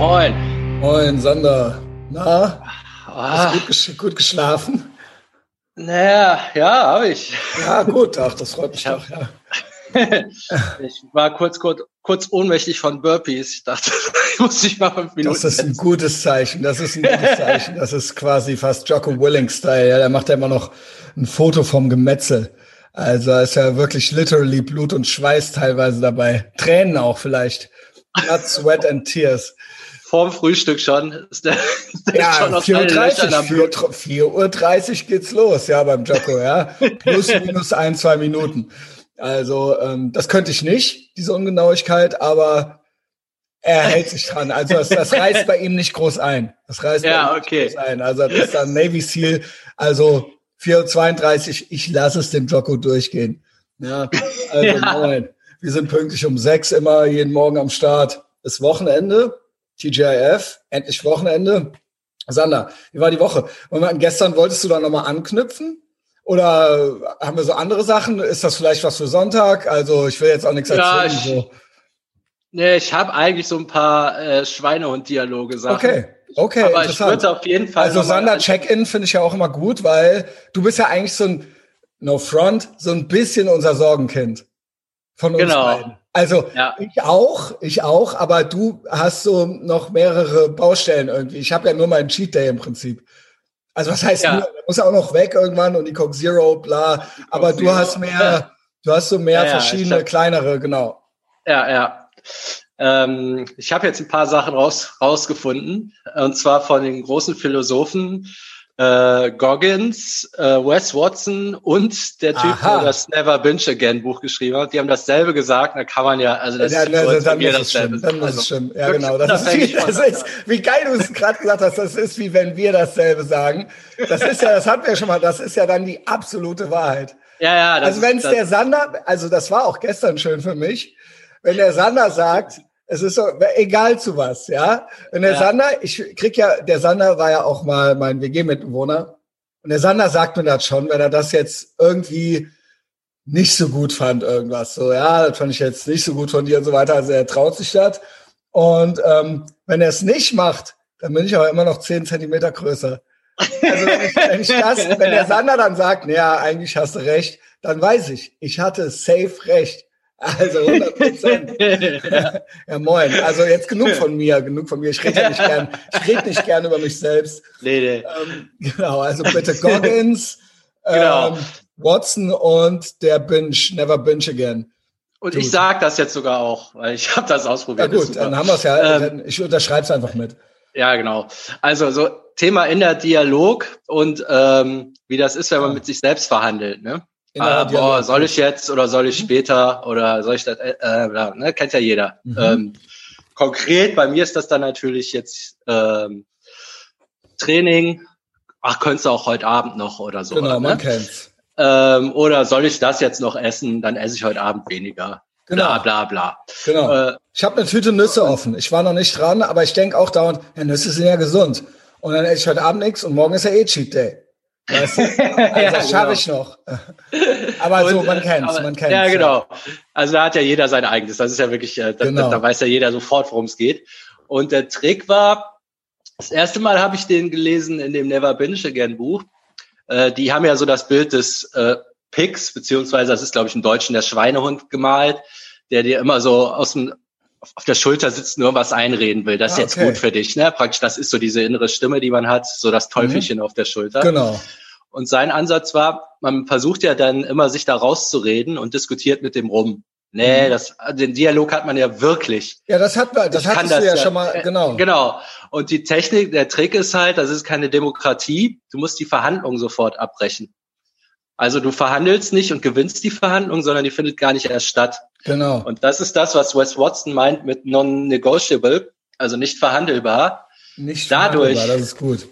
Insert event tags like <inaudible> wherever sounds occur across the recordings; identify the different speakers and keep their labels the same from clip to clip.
Speaker 1: Moin.
Speaker 2: Moin, Sander. Na?
Speaker 1: Ah,
Speaker 2: Gut, gesch gut geschlafen?
Speaker 1: naja, ja, habe ich.
Speaker 2: Ja, gut. Ach, das freut mich
Speaker 1: Ich
Speaker 2: doch, ja. <laughs>
Speaker 1: Ich war kurz, kurz, kurz ohnmächtig von Burpees. Ich dachte, <laughs> ich muss mich mal fünf Minuten
Speaker 2: Das ist ein gutes Zeichen. Das ist ein gutes Zeichen. Das ist quasi fast Jocko Willing-Style. Ja, der macht ja immer noch ein Foto vom Gemetzel. Also da ist ja wirklich literally Blut und Schweiß teilweise dabei. Tränen auch vielleicht. Blood, Sweat and Tears.
Speaker 1: Vorm Frühstück schon. <laughs> Ist der, der
Speaker 2: Ja,
Speaker 1: schon aus allen Löchern am
Speaker 2: 4.30
Speaker 1: Blut.
Speaker 2: 4 Uhr 30 geht's los, ja, beim Jocko, ja. <laughs> Plus, minus ein, zwei Minuten. Also, ähm, das könnte ich nicht, diese Ungenauigkeit, aber er hält sich dran. Also, das, das reißt bei ihm nicht groß ein. Das reißt
Speaker 1: Ja,
Speaker 2: bei ihm
Speaker 1: okay.
Speaker 2: nicht groß ein. Also, das ist dann Navy Seal. Also, 4.32 ich lasse es dem Jocko durchgehen. Ja, <laughs> also,
Speaker 1: Ja.
Speaker 2: moin. Wir sind pünktlich um sechs immer jeden Morgen am Start. Ist Wochenende. TGIF, endlich Wochenende. Sander, wie war die Woche? Und gestern wolltest du da nochmal anknüpfen? Oder haben wir so andere Sachen? Ist das vielleicht was für Sonntag? Also ich will jetzt auch nichts
Speaker 1: Ja,
Speaker 2: erzählen.
Speaker 1: ich-
Speaker 2: so.
Speaker 1: Nee, ich habe eigentlich so ein paar äh, Schweinehund-Dialoge Sachen.
Speaker 2: Okay, okay,
Speaker 1: Aber ich würde auf jeden Fall.
Speaker 2: Also Sander Check-in finde ich ja auch immer gut, weil du bist ja eigentlich so ein No Front, so ein bisschen unser Sorgenkind von uns
Speaker 1: Genau.
Speaker 2: beiden. Also
Speaker 1: Ja.
Speaker 2: ich auch, ich auch, aber du hast so noch mehrere Baustellen irgendwie. Ich habe ja nur meinen Cheat Day im Prinzip. Also was heißt
Speaker 1: Ja.
Speaker 2: nur, der muss auch noch weg irgendwann und die Coke Zero, bla. Aber du
Speaker 1: Zero.
Speaker 2: hast mehr, du hast so mehr
Speaker 1: Ja,
Speaker 2: verschiedene
Speaker 1: hab-
Speaker 2: kleinere, genau.
Speaker 1: Ja, ja. Ähm, ich habe jetzt ein paar Sachen raus, rausgefunden. Und zwar von den großen Philosophen äh, Goggins, äh, Wes Watson und der Typ,
Speaker 2: Aha.
Speaker 1: der das Never Binge Again Buch geschrieben hat. Die haben dasselbe gesagt. Da kann man ja, also das
Speaker 2: Ja,
Speaker 1: ist für uns
Speaker 2: dann
Speaker 1: mir dasselbe.
Speaker 2: stimmen. Dann
Speaker 1: Also
Speaker 2: es stimmen. Ja, genau. Das ist, wie, das ist, wie geil du es gerade gesagt hast. Das ist wie wenn wir dasselbe sagen. Das ist ja, das hatten wir schon mal. Das ist ja dann die absolute Wahrheit.
Speaker 1: Ja, ja. Das
Speaker 2: Also wenn es der Sander, also das war auch gestern schön für mich, wenn der Sander sagt, es ist so, egal zu was, ja. Wenn der
Speaker 1: Ja.
Speaker 2: Sander, ich krieg ja, der Sander war ja auch mal mein WG-Mitbewohner. Und der Sander sagt mir das schon, wenn er das jetzt irgendwie nicht so gut fand, irgendwas. So, ja, das fand ich jetzt nicht so gut von dir und so weiter. Also er traut sich das. Und ähm, wenn er es nicht macht, dann bin ich aber immer noch zehn Zentimeter größer. Also wenn ich, wenn ich das, wenn der <laughs> Sander dann sagt, ja, eigentlich hast du recht, dann weiß ich, ich hatte safe recht. Also 100 Prozent. <laughs> Ja, moin. Also jetzt genug von mir, genug von mir. Ich rede ja nicht gern, ich rede nicht gern über mich selbst.
Speaker 1: nee, nee.
Speaker 2: Ähm, genau, also bitte Goggins, <laughs>
Speaker 1: Genau.
Speaker 2: ähm, Watson und der Binge, Never Binge Again.
Speaker 1: Und ich sag das jetzt sogar auch, weil ich habe das
Speaker 2: Ja
Speaker 1: ausprobiert. Ist
Speaker 2: gut, dann haben wir es ja.
Speaker 1: Ähm,
Speaker 2: ich unterschreibe es einfach mit.
Speaker 1: Ja, genau. Also so Thema in der Dialog und ähm, wie das ist, wenn man
Speaker 2: Ja.
Speaker 1: mit sich selbst verhandelt. Ne? Ah, boah, soll ich jetzt oder soll ich später oder soll ich das? Äh, äh, ne? Kennt ja jeder.
Speaker 2: Mhm.
Speaker 1: Ähm, konkret bei mir ist das dann natürlich jetzt ähm, Training. Ach, könntest du auch heute Abend noch oder so.
Speaker 2: Genau, man
Speaker 1: ne?
Speaker 2: kennt's.
Speaker 1: ähm, oder soll ich das jetzt noch essen? Dann esse ich heute Abend weniger.
Speaker 2: Genau.
Speaker 1: Bla bla bla.
Speaker 2: Genau.
Speaker 1: Äh,
Speaker 2: Ich habe eine Tüte Nüsse offen. Ich war noch nicht dran, aber ich denke auch dauernd, ja, Nüsse sind ja gesund. Und dann esse ich heute Abend nichts und morgen ist ja eh Cheat Day. Weißt du? <laughs> Also das schaffe
Speaker 1: genau.
Speaker 2: ich noch. Aber so,
Speaker 1: Und,
Speaker 2: man
Speaker 1: äh,
Speaker 2: kennt's,
Speaker 1: aber-
Speaker 2: man kennt's.
Speaker 1: Ja, genau. Also da hat ja jeder sein eigenes. Das ist ja wirklich, äh, da,
Speaker 2: Genau.
Speaker 1: da, da weiß ja jeder sofort, worum es geht. Und der Trick war, das erste Mal habe ich den gelesen in dem Never Binge Again Buch. Äh, die haben ja so das Bild des äh, Pigs, beziehungsweise das ist, glaube ich, im Deutschen der Schweinehund gemalt, der dir immer so aus dem auf der Schulter sitzt, nur was einreden will. Das ist
Speaker 2: Ah,
Speaker 1: jetzt
Speaker 2: okay.
Speaker 1: gut für dich, ne? Praktisch, das ist so diese innere Stimme, die man hat, so das Teufelchen auf der Schulter.
Speaker 2: Genau.
Speaker 1: Und sein Ansatz war, man versucht ja dann immer sich da rauszureden und diskutiert mit dem rum. Nee,
Speaker 2: Mhm.
Speaker 1: das, den Dialog hat man ja wirklich.
Speaker 2: Ja, das hat das
Speaker 1: Ich kann
Speaker 2: hattest du
Speaker 1: das
Speaker 2: ja,
Speaker 1: ja-
Speaker 2: schon mal, genau.
Speaker 1: Genau. Und die Technik, der Trick ist halt, das ist keine Demokratie. Du musst die Verhandlung sofort abbrechen. Also du verhandelst nicht und gewinnst die Verhandlung, sondern die findet gar nicht erst statt.
Speaker 2: Genau.
Speaker 1: Und das ist das, was Wes Watson meint mit non-negotiable, also nicht verhandelbar.
Speaker 2: Nicht
Speaker 1: dadurch-
Speaker 2: verhandelbar, Das ist gut.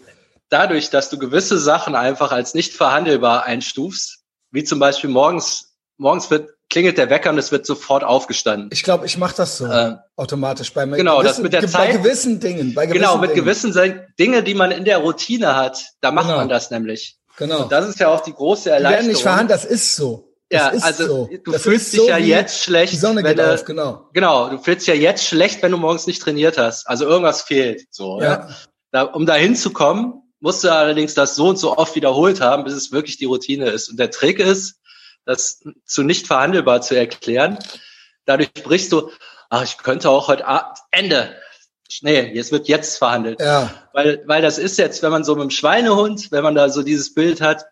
Speaker 1: Dadurch, dass du gewisse Sachen einfach als nicht verhandelbar einstufst, wie zum Beispiel morgens, morgens wird, klingelt der Wecker und es wird sofort aufgestanden.
Speaker 2: Ich glaube, ich mache das so
Speaker 1: Äh,
Speaker 2: automatisch bei mir.
Speaker 1: genau, das mit der
Speaker 2: bei
Speaker 1: Zeit-
Speaker 2: gewissen Dingen. Bei gewissen
Speaker 1: genau, mit
Speaker 2: Dingen.
Speaker 1: gewissen Sa- Dinge, die man in der Routine hat, da macht
Speaker 2: Genau.
Speaker 1: man das nämlich.
Speaker 2: Genau.
Speaker 1: Und das ist ja auch die große
Speaker 2: Die werden
Speaker 1: Erleichterung.
Speaker 2: nicht verhandelt, das ist so.
Speaker 1: ja, also so. du das fühlst dich so ja jetzt schlecht. Die
Speaker 2: Sonne geht du, auf, genau.
Speaker 1: Genau, du fühlst dich ja jetzt schlecht, wenn du morgens nicht trainiert hast. Also irgendwas fehlt. So, ja. ja. Da, um da hinzukommen, musst du allerdings das so und so oft wiederholt haben, bis es wirklich die Routine ist. Und der Trick ist, das zu nicht verhandelbar zu erklären. Dadurch brichst du, ach, ich könnte auch heute Abend, Ende. Nee, jetzt wird jetzt verhandelt. Ja. Weil, weil das ist jetzt, wenn man so mit dem Schweinehund, wenn man da so dieses Bild hat,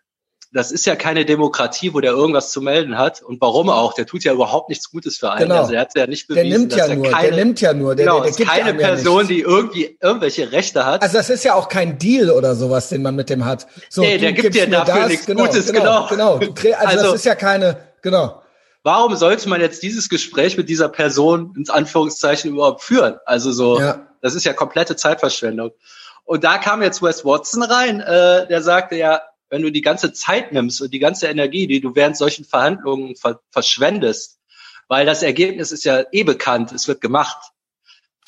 Speaker 1: das ist ja keine Demokratie, wo der irgendwas zu melden hat. Und warum auch? Der tut ja überhaupt nichts Gutes für einen. Genau. Also er hat ja nicht bewiesen,
Speaker 2: der nimmt ja nur, keine, der nimmt ja nur. Der,
Speaker 1: genau,
Speaker 2: der,
Speaker 1: der gibt keine Person, ja die irgendwie irgendwelche Rechte hat.
Speaker 2: Also das ist ja auch kein Deal oder sowas, den man mit dem hat.
Speaker 1: So, nee, der gibt dir dafür das, nichts
Speaker 2: genau,
Speaker 1: Gutes,
Speaker 2: genau. Genau, genau. Also, also das ist ja keine, genau.
Speaker 1: Warum sollte man jetzt dieses Gespräch mit dieser Person ins Anführungszeichen überhaupt führen? Also so, ja. das ist ja komplette Zeitverschwendung. Und da kam jetzt Wes Watson rein, äh, der sagte ja, wenn du die ganze Zeit nimmst und die ganze Energie, die du während solchen Verhandlungen ver verschwendest, weil das Ergebnis ist ja eh bekannt, es wird gemacht.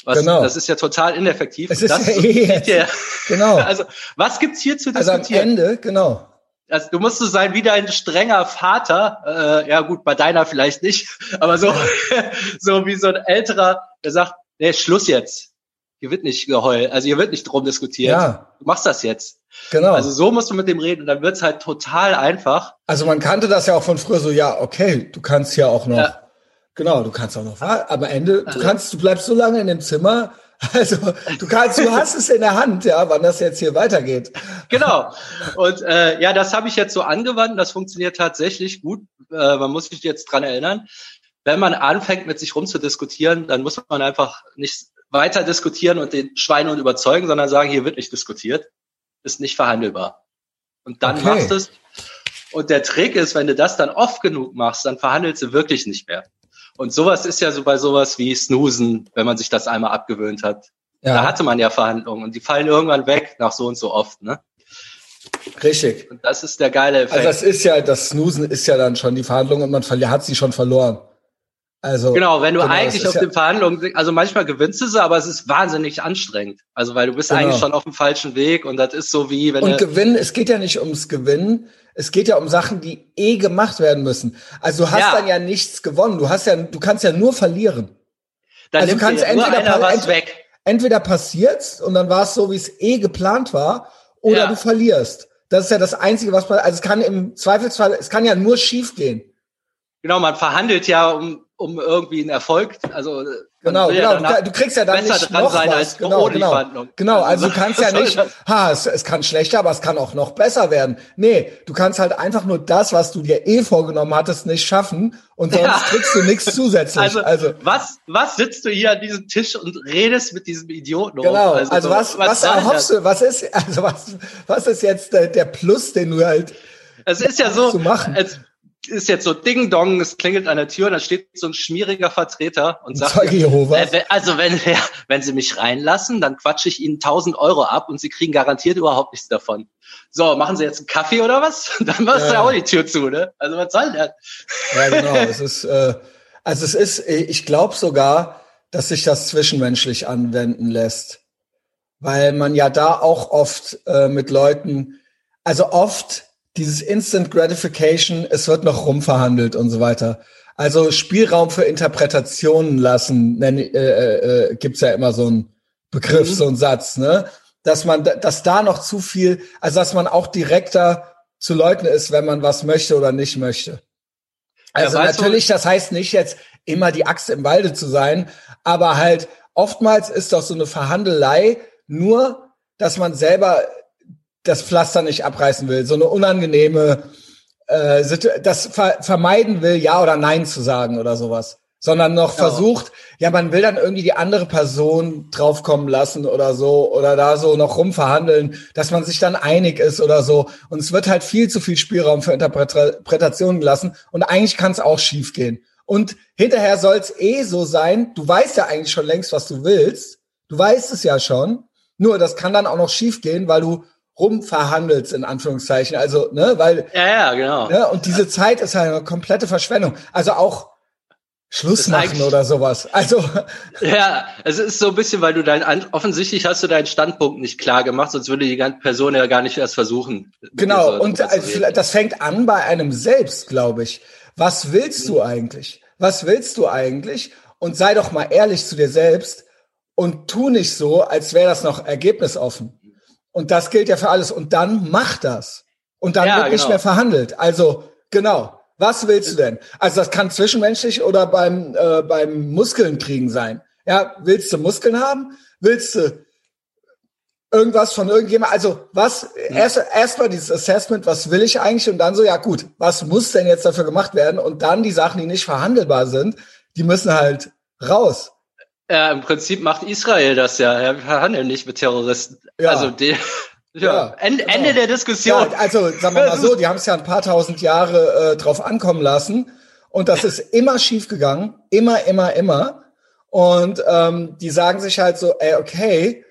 Speaker 1: Was, genau. Das ist ja total ineffektiv.
Speaker 2: Es ist
Speaker 1: das
Speaker 2: ja eh <laughs> ja, genau.
Speaker 1: Also was gibt's hier zu diskutieren?
Speaker 2: Also am Ende, genau.
Speaker 1: Also du musst so sein wie dein strenger Vater. Äh, ja gut, bei deiner vielleicht nicht, aber so <laughs> so wie so ein älterer, der sagt, nee, Schluss jetzt. Hier wird nicht geheult, also hier wird nicht drum diskutiert. Ja. Du machst das jetzt. Genau. Also so musst du mit dem reden und dann wird's halt total einfach.
Speaker 2: Also man kannte das ja auch von früher so, ja, okay, du kannst ja auch noch, ja. genau, du kannst auch noch, aber am Ende, also. du kannst, du bleibst so lange in dem Zimmer, also du kannst, du hast es in der Hand, ja, wann das jetzt hier weitergeht.
Speaker 1: Genau. Und äh, ja, das habe ich jetzt so angewandt. Das funktioniert tatsächlich gut. Äh, man muss sich jetzt dran erinnern. Wenn man anfängt, mit sich rumzudiskutieren, dann muss man einfach nicht weiter diskutieren und den Schweinehund überzeugen, sondern sagen, hier wird nicht diskutiert ist nicht verhandelbar. Und dann okay. machst du es. Und der Trick ist, wenn du das dann oft genug machst, dann verhandelst du wirklich nicht mehr. Und sowas ist ja so bei sowas wie Snoosen, wenn man sich das einmal abgewöhnt hat. Ja. Da hatte man ja Verhandlungen und die fallen irgendwann weg nach so und so oft, ne?
Speaker 2: Richtig.
Speaker 1: Und das ist der geile
Speaker 2: Effekt. Also das ist ja, das Snoosen ist ja dann schon die Verhandlung und man hat sie schon verloren. Also
Speaker 1: genau, wenn du genau, eigentlich auf ja den Verhandlungen, also manchmal gewinnst du sie, aber es ist wahnsinnig anstrengend. Also weil du bist genau. eigentlich schon auf dem falschen Weg und das ist so wie wenn
Speaker 2: und Gewinnen, es geht ja nicht ums Gewinnen, es geht ja um Sachen, die eh gemacht werden müssen. Also du hast ja. dann ja nichts gewonnen, du hast ja, du kannst ja nur verlieren.
Speaker 1: Dann also
Speaker 2: du kannst
Speaker 1: ja entweder was
Speaker 2: entweder,
Speaker 1: weg.
Speaker 2: entweder passiert's und dann war es so, wie es eh geplant war, oder ja. du verlierst. Das ist ja das Einzige, was man, also es kann im Zweifelsfall, es kann ja nur schief gehen.
Speaker 1: Genau, man verhandelt ja um um irgendwie einen Erfolg, also
Speaker 2: genau, genau, ja du kriegst ja dann nicht noch sein was. genau, genau, genau, also du kannst <laughs> ja nicht, ha, es, es kann schlechter, aber es kann auch noch besser werden. Nee, du kannst halt einfach nur das, was du dir eh vorgenommen hattest, nicht schaffen und sonst ja. kriegst du nichts <laughs> zusätzlich.
Speaker 1: Also, also was, was sitzt du hier an diesem Tisch und redest mit diesem Idioten?
Speaker 2: Genau, also, also was, was, was erhoffst du, was ist, <laughs> also was, was ist jetzt der, der Plus, den du halt
Speaker 1: es ist ja so, als, ist jetzt so Ding Dong, es klingelt an der Tür und da steht so ein schmieriger Vertreter und sagt, äh, also wenn, <laughs> ja, wenn Sie mich reinlassen, dann quatsche ich Ihnen 1000 Euro ab und Sie kriegen garantiert überhaupt nichts davon. So, machen Sie jetzt einen Kaffee oder was? <laughs> Dann machst ja, du ja auch die Tür zu, ne? Also was soll das?
Speaker 2: Ja, genau. <laughs> es ist, äh, also es ist, ich glaube sogar, dass sich das zwischenmenschlich anwenden lässt, weil man ja da auch oft äh, mit Leuten, also oft dieses Instant Gratification, es wird noch rumverhandelt und so weiter. Also Spielraum für Interpretationen lassen, nenn, äh, äh, äh gibt's ja immer so einen Begriff, mhm. so einen Satz, ne? Dass man, dass da noch zu viel, also dass man auch direkter zu Leuten ist, wenn man was möchte oder nicht möchte. Also ja, natürlich, das heißt nicht jetzt immer die Axt im Walde zu sein, aber halt oftmals ist doch so eine Verhandelei nur, dass man selber das Pflaster nicht abreißen will, so eine unangenehme, äh, das ver vermeiden will, ja oder nein zu sagen oder sowas, sondern noch ja. versucht, ja, man will dann irgendwie die andere Person draufkommen lassen oder so oder da so noch rumverhandeln, dass man sich dann einig ist oder so. Und es wird halt viel zu viel Spielraum für Interpretationen gelassen und eigentlich kann es auch schief gehen. Und hinterher soll es eh so sein, du weißt ja eigentlich schon längst, was du willst. Du weißt es ja schon. Nur das kann dann auch noch schief gehen, weil du rumverhandelst, in Anführungszeichen. Also, ne, weil.
Speaker 1: Ja, ja, genau.
Speaker 2: Ne, und diese Zeit ist halt eine komplette Verschwendung. Also auch Schluss machen oder sowas. Also. <laughs>
Speaker 1: Ja, es ist so ein bisschen, weil du dein, offensichtlich hast du deinen Standpunkt nicht klar gemacht, sonst würde die ganze Person ja gar nicht erst versuchen.
Speaker 2: Genau. Und das fängt an bei einem selbst, glaube ich. was willst du eigentlich? Was willst du eigentlich? Und sei doch mal ehrlich zu dir selbst und tu nicht so, als wäre das noch ergebnisoffen. Und das gilt ja für alles. Und dann mach das. Und dann ja, wird genau. nicht mehr verhandelt. Also genau. Was willst du denn? Also das kann zwischenmenschlich oder beim äh, beim Muskeln kriegen sein. Ja, willst du Muskeln haben? Willst du irgendwas von irgendjemand? Also was? Erst erstmal dieses Assessment, was will ich eigentlich? Und dann so, ja gut, was muss denn jetzt dafür gemacht werden? Und dann die Sachen, die nicht verhandelbar sind, die müssen halt raus.
Speaker 1: Ja, im Prinzip macht Israel das ja. Wir verhandeln nicht mit Terroristen. Ja. Also die, <laughs> ja, ja Ende, genau. Ende der Diskussion.
Speaker 2: Ja, also sagen wir mal so, die <laughs> haben es ja ein paar tausend Jahre äh, drauf ankommen lassen und das ist immer schief gegangen, immer, immer, immer. Und ähm, die sagen sich halt so, ey, okay,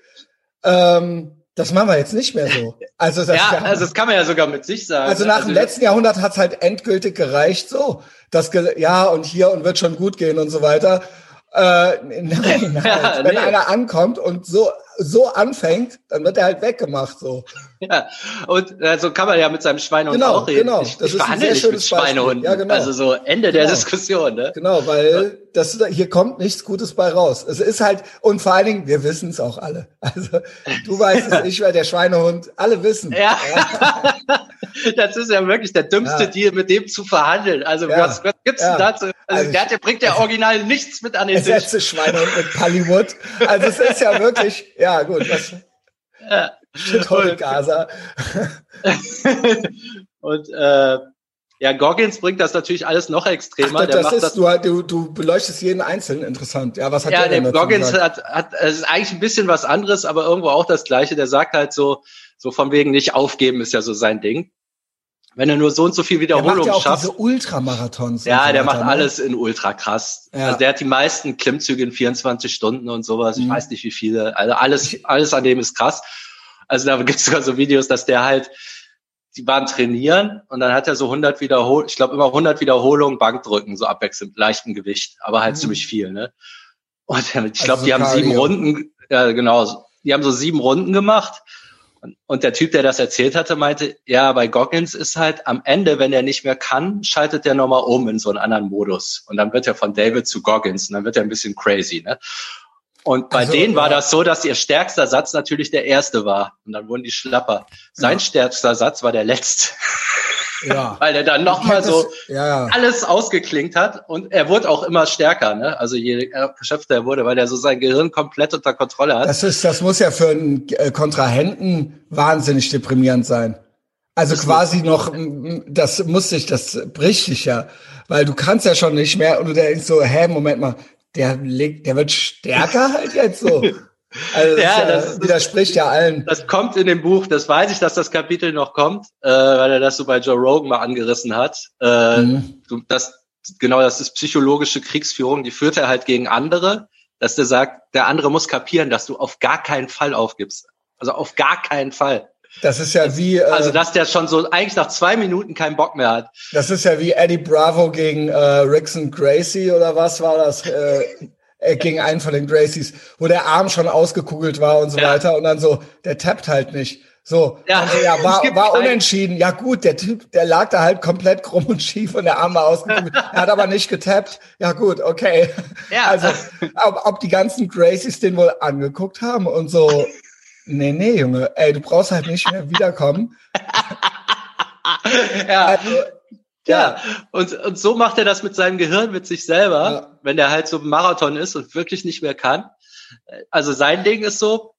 Speaker 2: ähm, das machen wir jetzt nicht mehr so.
Speaker 1: Also das, ja, also das kann man ja sogar mit sich sagen.
Speaker 2: Also nach also dem letzten Jahrhundert hat's halt endgültig gereicht, so, das ja und hier und wird schon gut gehen und so weiter. Äh, <laughs> nein, nein. <laughs> Ja, Wenn nee. einer ankommt und so so anfängt, dann wird er halt weggemacht so.
Speaker 1: Ja, und so kann man ja mit seinem Schweinehund
Speaker 2: genau,
Speaker 1: auch reden.
Speaker 2: Genau,
Speaker 1: ich, das ich ist verhandle nicht mit Schweinehunden. Ja, genau. Also so Ende genau. der Diskussion. Ne?
Speaker 2: Genau, weil das hier kommt nichts Gutes bei raus. Es ist halt und vor allen Dingen, wir wissen es auch alle. Also du weißt es, ich wäre der Schweinehund. Alle wissen.
Speaker 1: Ja. ja. <laughs> das ist ja wirklich der dümmste ja. Deal, mit dem zu verhandeln. Also ja. was, was gibt's denn dazu? Also, also der, der bringt ja <laughs> original nichts mit an den Tisch.
Speaker 2: Der letzte Schweinehund mit Hollywood. Also es ist ja wirklich, ja gut. Was, <laughs> ja. Shithole Gaza. <laughs>
Speaker 1: und äh, ja, Goggins bringt das natürlich alles noch extremer.
Speaker 2: Ach, das, das ist, das, du, du, du beleuchtest jeden Einzelnen interessant. Ja, was hat
Speaker 1: ja,
Speaker 2: der,
Speaker 1: der Goggins hat, hat, es ist eigentlich ein bisschen was anderes, aber irgendwo auch das Gleiche. Der sagt halt so, so von wegen nicht aufgeben ist ja so sein Ding. Wenn er nur so und so viel Wiederholung der macht ja auch schafft.
Speaker 2: Diese Ultramarathons.
Speaker 1: Ja, so der macht ne? alles in ultra krass. Ja. Also der hat die meisten Klimmzüge in 24 Stunden und sowas. Ich mhm. weiß nicht wie viele. Also alles, alles an dem ist krass. Also da gibt es sogar so Videos, dass der halt, die waren trainieren und dann hat er so 100 Wiederholungen, ich glaube immer 100 Wiederholungen Bankdrücken, so abwechselnd, leichten Gewicht, aber halt mhm. ziemlich viel, ne? Und ich glaube, also die haben sieben Runden, ja genau, die haben so sieben Runden gemacht und der Typ, der das erzählt hatte, meinte, ja, bei Goggins ist halt am Ende, wenn er nicht mehr kann, schaltet der nochmal um in so einen anderen Modus. Und dann wird er von David zu Goggins und dann wird er ein bisschen crazy. Ne? Und bei also, denen war das so, dass ihr stärkster Satz natürlich der erste war. Und dann wurden die schlapper. Sein ja. stärkster Satz war der letzte. <laughs> Ja. <laughs> Weil er dann nochmal so ja. alles ausgeklingt hat und er wurde auch immer stärker, ne? Also je erschöpfter er wurde, weil er so sein Gehirn komplett unter Kontrolle hat.
Speaker 2: Das ist, das muss ja für einen äh, Kontrahenten wahnsinnig deprimierend sein. Also das quasi noch, das muss sich, das bricht sich ja, weil du kannst ja schon nicht mehr und du denkst so, hä, Moment mal, der legt, der wird stärker halt jetzt so. <laughs> Also das, ja, das, das widerspricht ja allen.
Speaker 1: Das kommt in dem Buch, das weiß ich, dass das Kapitel noch kommt, äh, weil er das so bei Joe Rogan mal angerissen hat. Äh, mhm. das, genau, das ist psychologische Kriegsführung, die führt er halt gegen andere, dass der sagt, der andere muss kapieren, dass du auf gar keinen Fall aufgibst. Also auf gar keinen Fall.
Speaker 2: Das ist ja wie.
Speaker 1: Äh, also, dass der schon so eigentlich nach zwei Minuten keinen Bock mehr hat.
Speaker 2: Das ist ja wie Eddie Bravo gegen äh, Rickson Gracie oder was war das? Äh, äh, gegen einen von den Gracies, wo der Arm schon ausgekugelt war und so ja. weiter und dann so, der tappt halt nicht. So, ja, also, ja <laughs> war, war unentschieden. Ja gut, der Typ, der lag da halt komplett krumm und schief und der Arm war ausgekugelt. <laughs> er hat aber nicht getappt. Ja gut, okay. Ja. Also, ob, ob die ganzen Gracies den wohl angeguckt haben und so, nee, nee, Junge, ey, du brauchst halt nicht mehr wiederkommen. <laughs>
Speaker 1: ja. Also, ja, und, und so macht er das mit seinem Gehirn, mit sich selber, ja. wenn er halt so Marathon ist und wirklich nicht mehr kann. Also sein Ding ist so,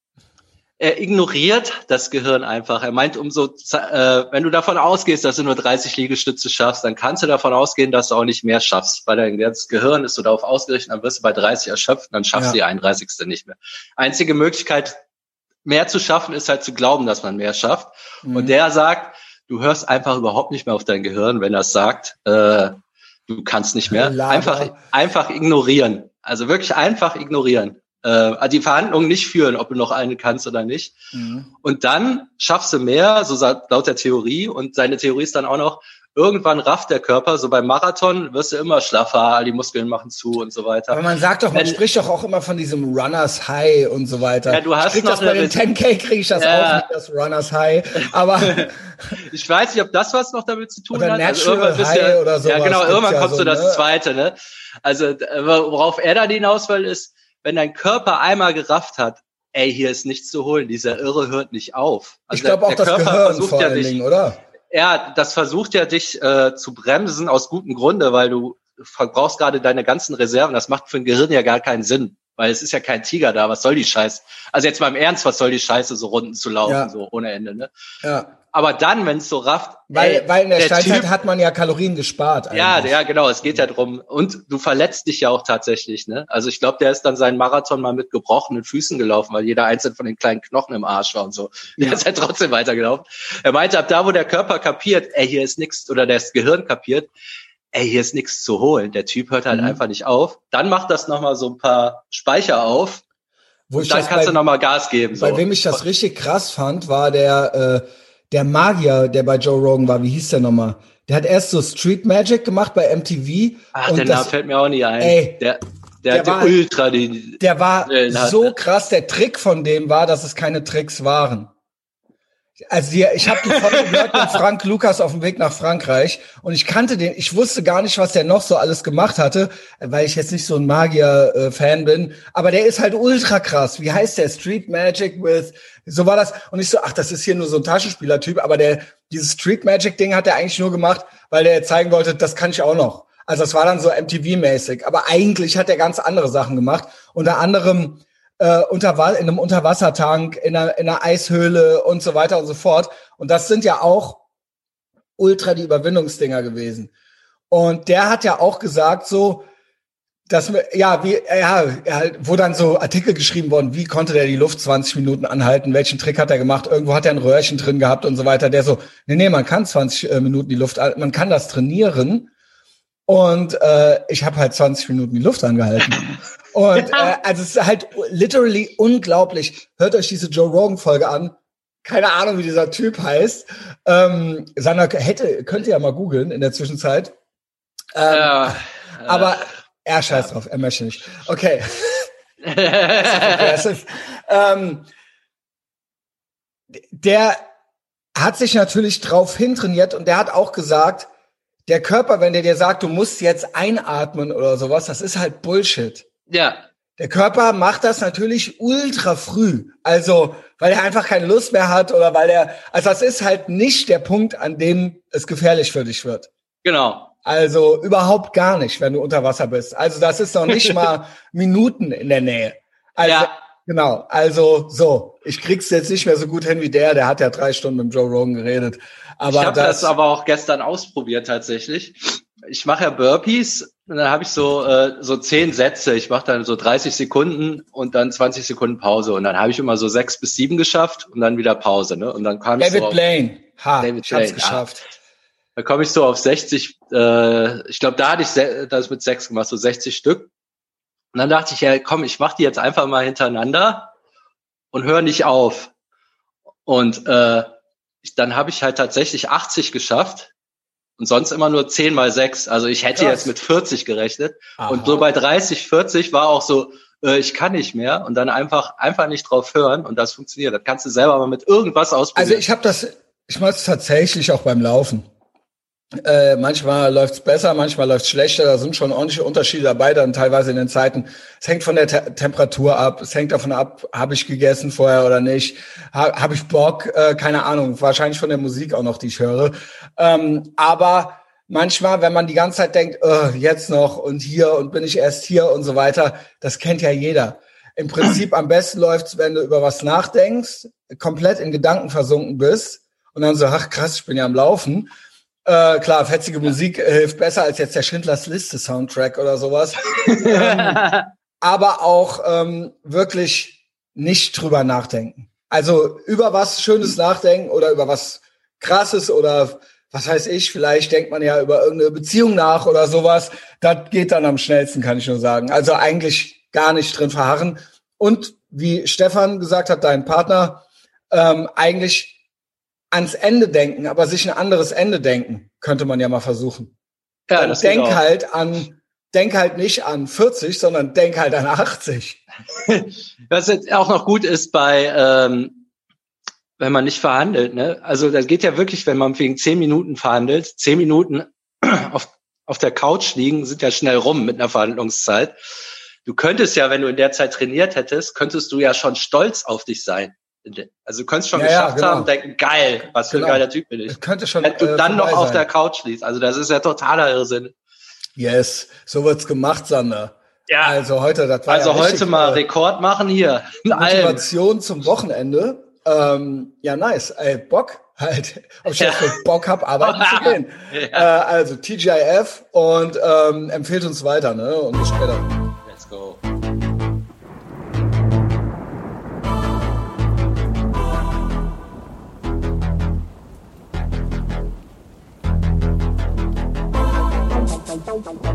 Speaker 1: er ignoriert das Gehirn einfach. Er meint, umso, äh, wenn du davon ausgehst, dass du nur 30 Liegestütze schaffst, dann kannst du davon ausgehen, dass du auch nicht mehr schaffst, weil dein ganzes Gehirn ist so darauf ausgerichtet, dann wirst du bei 30 erschöpft, dann schaffst ja. du die 31. nicht mehr. Einzige Möglichkeit, mehr zu schaffen, ist halt zu glauben, dass man mehr schafft. Mhm. Und der sagt, du hörst einfach überhaupt nicht mehr auf dein Gehirn, wenn das sagt, äh, du kannst nicht mehr. Einfach, einfach ignorieren. Also wirklich einfach ignorieren. Äh, die Verhandlungen nicht führen, ob du noch eine kannst oder nicht. Mhm. Und dann schaffst du mehr, so laut der Theorie. Und seine Theorie ist dann auch noch, irgendwann rafft der Körper, so beim Marathon wirst du immer schlaffer, die Muskeln machen zu und so weiter.
Speaker 2: Aber man sagt doch, man Wenn, spricht doch auch immer von diesem Runners High und so weiter.
Speaker 1: Ja, du hast
Speaker 2: ich
Speaker 1: noch
Speaker 2: das bei den 10K kriege ich das ja. auch nicht, das Runners High. Aber <laughs>
Speaker 1: ich weiß nicht, ob das was noch damit zu tun
Speaker 2: oder
Speaker 1: hat.
Speaker 2: Also also High ja, oder so.
Speaker 1: Ja, genau, irgendwann ja kommt so das ne? zweite, ne? Also worauf er dann hinaus will, ist, wenn dein Körper einmal gerafft hat, ey, hier ist nichts zu holen, dieser Irre hört nicht auf.
Speaker 2: Also ich glaube auch das Körper Gehirn vor allen Dingen, oder?
Speaker 1: Ja, das versucht ja dich äh, zu bremsen aus gutem Grunde, weil du verbrauchst gerade deine ganzen Reserven. Das macht für ein Gehirn ja gar keinen Sinn, weil es ist ja kein Tiger da. Was soll die Scheiße? Also jetzt mal im Ernst, was soll die Scheiße, so Runden zu laufen, ja. so ohne Ende, ne?
Speaker 2: Ja.
Speaker 1: Aber dann, wenn es so rafft.
Speaker 2: Weil, ey, weil in der, der Steinzeit typ, hat man ja Kalorien gespart.
Speaker 1: Eigentlich. Ja, ja, genau. Es geht ja drum. Und du verletzt dich ja auch tatsächlich. Ne? Also ich glaube, der ist dann seinen Marathon mal mit gebrochenen Füßen gelaufen, weil jeder einzelne von den kleinen Knochen im Arsch war und so. Ja. Der ist halt trotzdem weitergelaufen. Er meinte, ab da, wo der Körper kapiert, ey, hier ist nichts, oder das Gehirn kapiert, ey, hier ist nichts zu holen. Der Typ hört halt mhm. einfach nicht auf. Dann macht das nochmal so ein paar Speicher auf. Wo ich dann kannst bei, du nochmal Gas geben.
Speaker 2: So. Bei wem ich das richtig krass fand, war der äh, der Magier, der bei Joe Rogan war, wie hieß der nochmal? Der hat erst so Street Magic gemacht bei MTV.
Speaker 1: Ach, der Name fällt mir auch nie ein. Ey, der, der, der war, ultra die.
Speaker 2: Der war so krass. Der Trick von dem war, dass es keine Tricks waren. Also die, ich habe die Folge gehört mit Frank Lukas auf dem Weg nach Frankreich und ich kannte den, ich wusste gar nicht, was der noch so alles gemacht hatte, weil ich jetzt nicht so ein Magier-Fan bin, aber der ist halt ultra krass. Wie heißt der? Street Magic with, so war das. Und ich so, ach, das ist hier nur so ein Taschenspielertyp, aber der, dieses Street Magic-Ding hat er eigentlich nur gemacht, weil der zeigen wollte, das kann ich auch noch. Also das war dann so MTV-mäßig, aber eigentlich hat er ganz andere Sachen gemacht. Unter anderem äh, unter, in einem Unterwassertank, in einer, in einer Eishöhle und so weiter und so fort. Und das sind ja auch ultra die Überwindungsdinger gewesen. Und der hat ja auch gesagt so, dass ja, wie ja, halt, wo dann so Artikel geschrieben worden, wie konnte der die Luft 20 Minuten anhalten, welchen Trick hat er gemacht, irgendwo hat er ein Röhrchen drin gehabt und so weiter, der so, nee, nee, man kann 20 äh, Minuten die Luft, man kann das trainieren und äh, ich habe halt 20 Minuten die Luft angehalten. <laughs> Und äh, also es ist halt literally unglaublich. Hört euch diese Joe Rogan Folge an. Keine Ahnung, wie dieser Typ heißt. Ähm, Sandra hätte könnte ja mal googeln in der Zwischenzeit. Ähm, ja, aber er ja, scheiß drauf, er möchte nicht. Okay. <laughs> ähm, der hat sich natürlich drauf hintrainiert und der hat auch gesagt, der Körper, wenn der dir sagt, du musst jetzt einatmen oder sowas, das ist halt Bullshit.
Speaker 1: Ja.
Speaker 2: Der Körper macht das natürlich ultra früh. Also, weil er einfach keine Lust mehr hat oder weil er, also das ist halt nicht der Punkt, an dem es gefährlich für dich wird.
Speaker 1: Genau.
Speaker 2: Also überhaupt gar nicht, wenn du unter Wasser bist. Also das ist noch nicht mal <laughs> Minuten in der Nähe. Also, ja. Genau. Also so, ich krieg's jetzt nicht mehr so gut hin wie der. Der hat ja drei Stunden mit Joe Rogan geredet. Aber
Speaker 1: ich habe das, das aber auch gestern ausprobiert tatsächlich ich mache ja Burpees und dann habe ich so äh, so zehn Sätze. Ich mache dann so 30 Sekunden und dann 20 Sekunden Pause und dann habe ich immer so sechs bis sieben geschafft und dann wieder Pause. Ne? Und dann kam
Speaker 2: David
Speaker 1: ich so
Speaker 2: Blaine, ha, David ich hab's geschafft. Ja.
Speaker 1: Da komme ich so auf 60. Äh, ich glaube, da hatte ich das mit sechs gemacht, so 60 Stück. Und dann dachte ich, ja, komm, ich mache die jetzt einfach mal hintereinander und höre nicht auf. Und äh, dann habe ich halt tatsächlich 80 geschafft und sonst immer nur 10 mal 6. Also ich hätte Krass. jetzt mit 40 gerechnet. Aha. Und so bei 30, 40 war auch so, äh, ich kann nicht mehr und dann einfach einfach nicht drauf hören und das funktioniert. Das kannst du selber mal mit irgendwas ausprobieren.
Speaker 2: Also ich habe das, ich mache es tatsächlich auch beim Laufen. Äh, manchmal läuft's besser, manchmal läuft's schlechter. Da sind schon ordentliche Unterschiede dabei, dann teilweise in den Zeiten. Es hängt von der Te Temperatur ab. Es hängt davon ab, habe ich gegessen vorher oder nicht. Ha habe ich Bock? Äh, keine Ahnung. Wahrscheinlich von der Musik auch noch, die ich höre. Ähm, aber manchmal, wenn man die ganze Zeit denkt, oh, jetzt noch und hier und bin ich erst hier und so weiter, das kennt ja jeder. Im Prinzip am besten läuft's, wenn du über was nachdenkst, komplett in Gedanken versunken bist und dann so, ach krass, ich bin ja am Laufen äh, klar, fetzige Musik äh, hilft besser als jetzt der Schindlers Liste Soundtrack oder sowas. <laughs> ähm, aber auch ähm, wirklich nicht drüber nachdenken. Also über was Schönes nachdenken oder über was Krasses oder was weiß ich, vielleicht denkt man ja über irgendeine Beziehung nach oder sowas. Das geht dann am schnellsten, kann ich nur sagen. Also eigentlich gar nicht drin verharren. Und wie Stefan gesagt hat, dein Partner, ähm, eigentlich ans Ende denken, aber sich ein anderes Ende denken. könnte man ja mal versuchen.
Speaker 1: Ja, das
Speaker 2: denk halt an, denk halt nicht an 40, sondern denk halt an 80. <laughs>
Speaker 1: Was jetzt auch noch gut ist bei, ähm, wenn man nicht verhandelt, ne? Also das geht ja wirklich, wenn man wegen zehn Minuten verhandelt, zehn Minuten <clears throat> auf, auf der Couch liegen, sind ja schnell rum mit einer Verhandlungszeit. Du könntest ja, wenn du in der Zeit trainiert hättest, könntest du ja schon stolz auf dich sein. Also du könntest schon
Speaker 2: Ja, ja,
Speaker 1: geschafft
Speaker 2: genau.
Speaker 1: haben und denken, geil, was für
Speaker 2: Genau.
Speaker 1: ein geiler Typ bin ich.
Speaker 2: Könnte schon
Speaker 1: Wenn du
Speaker 2: äh,
Speaker 1: dann noch auf der. Couch liegst. Also das ist ja totaler Irrsinn.
Speaker 2: Yes, so wird's gemacht, Sander.
Speaker 1: Ja.
Speaker 2: Also heute, das war
Speaker 1: Also
Speaker 2: ja
Speaker 1: heute
Speaker 2: richtig,
Speaker 1: mal
Speaker 2: äh,
Speaker 1: Rekord machen hier.
Speaker 2: Motivation zum Wochenende. Ähm, ja, nice. Ey, Bock halt. Ob ich
Speaker 1: Ja.
Speaker 2: jetzt Bock hab, arbeiten zu <laughs> gehen. Äh, also TGIF und ähm, empfehlt uns weiter, ne? Und bis später.
Speaker 1: Let's go.